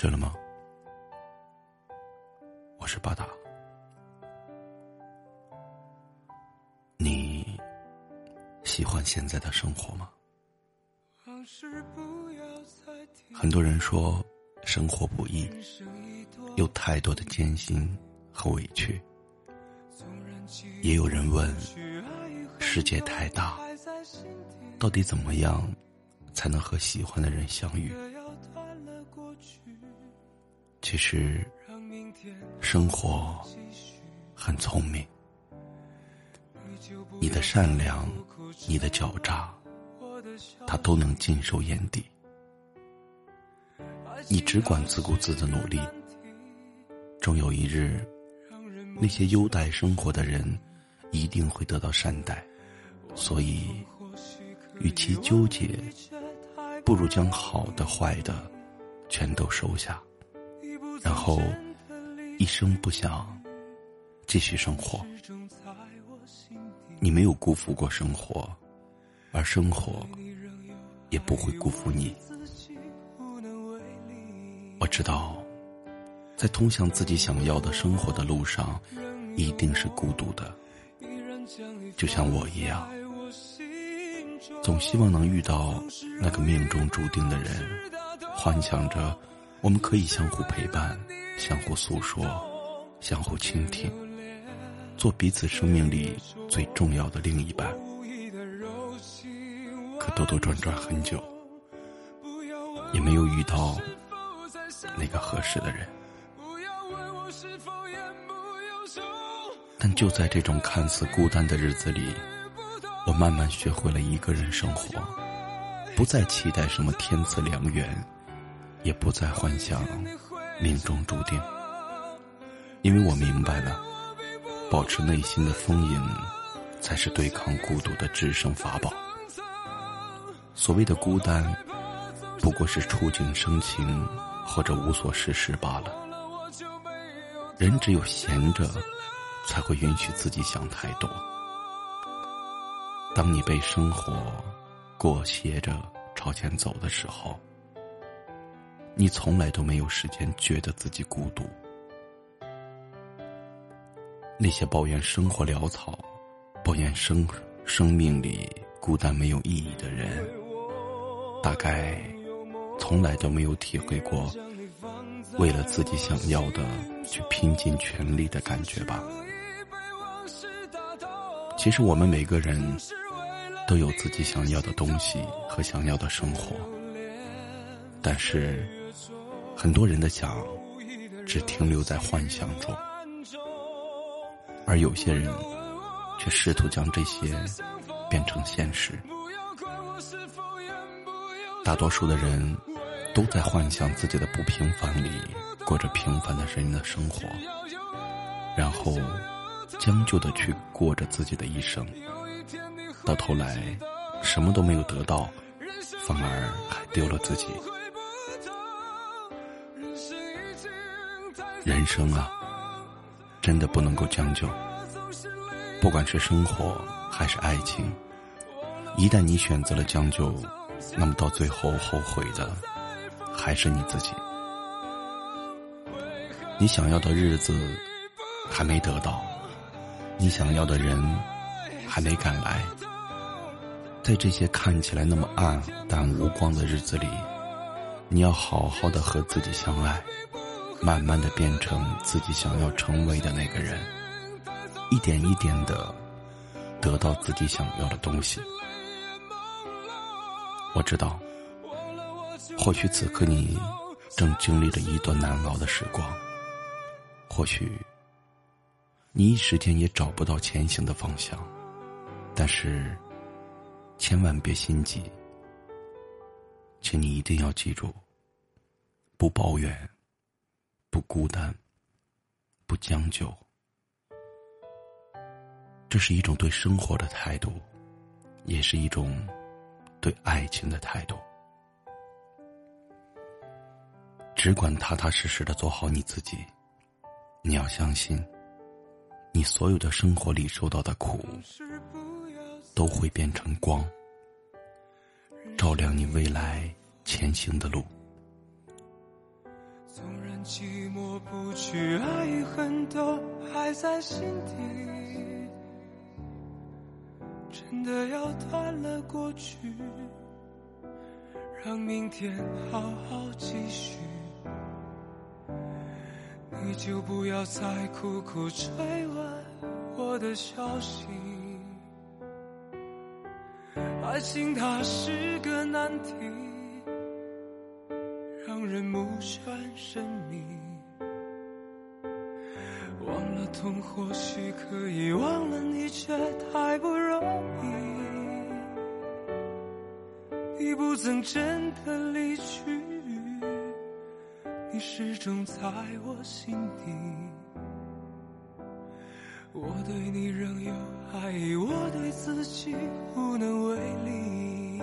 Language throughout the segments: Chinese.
睡了吗？我是巴达。你喜欢现在的生活吗？很多人说生活不易，有太多的艰辛和委屈。也有人问：世界太大，到底怎么样才能和喜欢的人相遇？其实，生活很聪明，你的善良，你的狡诈，他都能尽收眼底。你只管自顾自的努力，终有一日，那些优待生活的人一定会得到善待。所以，与其纠结，不如将好的、坏的全都收下。然后，一声不响，继续生活。你没有辜负过生活，而生活也不会辜负你。我知道，在通向自己想要的生活的路上，一定是孤独的，就像我一样，总希望能遇到那个命中注定的人，幻想着。我们可以相互陪伴，相互诉说，相互倾听，做彼此生命里最重要的另一半。可兜兜转转很久，也没有遇到那个合适的人。但就在这种看似孤单的日子里，我慢慢学会了一个人生活，不再期待什么天赐良缘。也不再幻想命中注定，因为我明白了，保持内心的丰盈，才是对抗孤独的制胜法宝。所谓的孤单，不过是触景生情或者无所事事罢了。人只有闲着，才会允许自己想太多。当你被生活裹挟着朝前走的时候。你从来都没有时间觉得自己孤独。那些抱怨生活潦草、抱怨生生命里孤单没有意义的人，大概从来都没有体会过为了自己想要的去拼尽全力的感觉吧。其实我们每个人都有自己想要的东西和想要的生活，但是。很多人的想，只停留在幻想中，而有些人却试图将这些变成现实。大多数的人都在幻想自己的不平凡里过着平凡的人的生活，然后将就的去过着自己的一生，到头来什么都没有得到，反而还丢了自己。人生啊，真的不能够将就。不管是生活还是爱情，一旦你选择了将就，那么到最后后悔的还是你自己。你想要的日子还没得到，你想要的人还没赶来，在这些看起来那么暗淡无光的日子里，你要好好的和自己相爱。慢慢的变成自己想要成为的那个人，一点一点的得到自己想要的东西。我知道，或许此刻你正经历着一段难熬的时光，或许你一时间也找不到前行的方向，但是千万别心急，请你一定要记住，不抱怨。不孤单，不将就，这是一种对生活的态度，也是一种对爱情的态度。只管踏踏实实的做好你自己。你要相信，你所有的生活里受到的苦，都会变成光，照亮你未来前行的路。纵然寂寞不去，爱与恨都还在心底。真的要断了过去，让明天好好继续。你就不要再苦苦追问我的消息。爱情它是个难题。让人目眩神迷，忘了痛或许可以，忘了你却太不容易。你不曾真的离去，你始终在我心底。我对你仍有爱意，我对自己无能为力，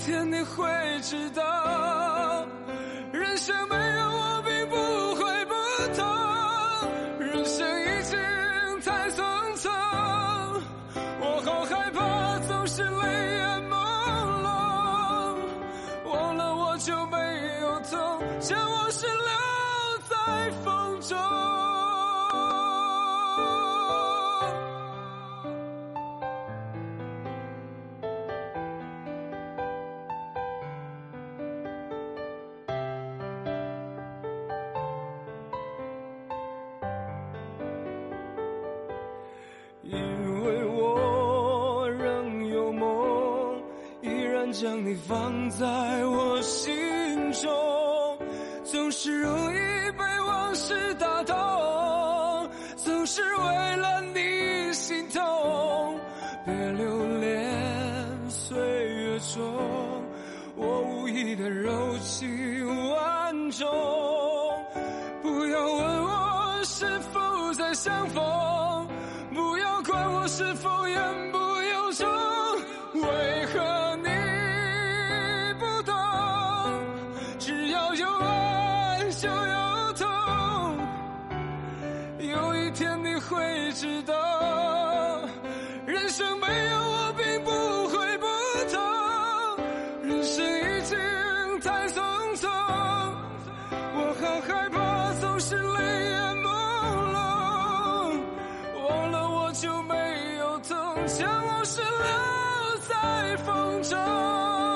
天你会知道，人生因为我仍有梦，依然将你放在我心中，总是容易。被往事打动，总是为了你心痛。别留恋岁月中我无意的柔情万种。不要问我是否再相逢，是否言不由衷。为何你不懂？只要有爱就有痛，有一。天你会知道，人生没有是留在风中。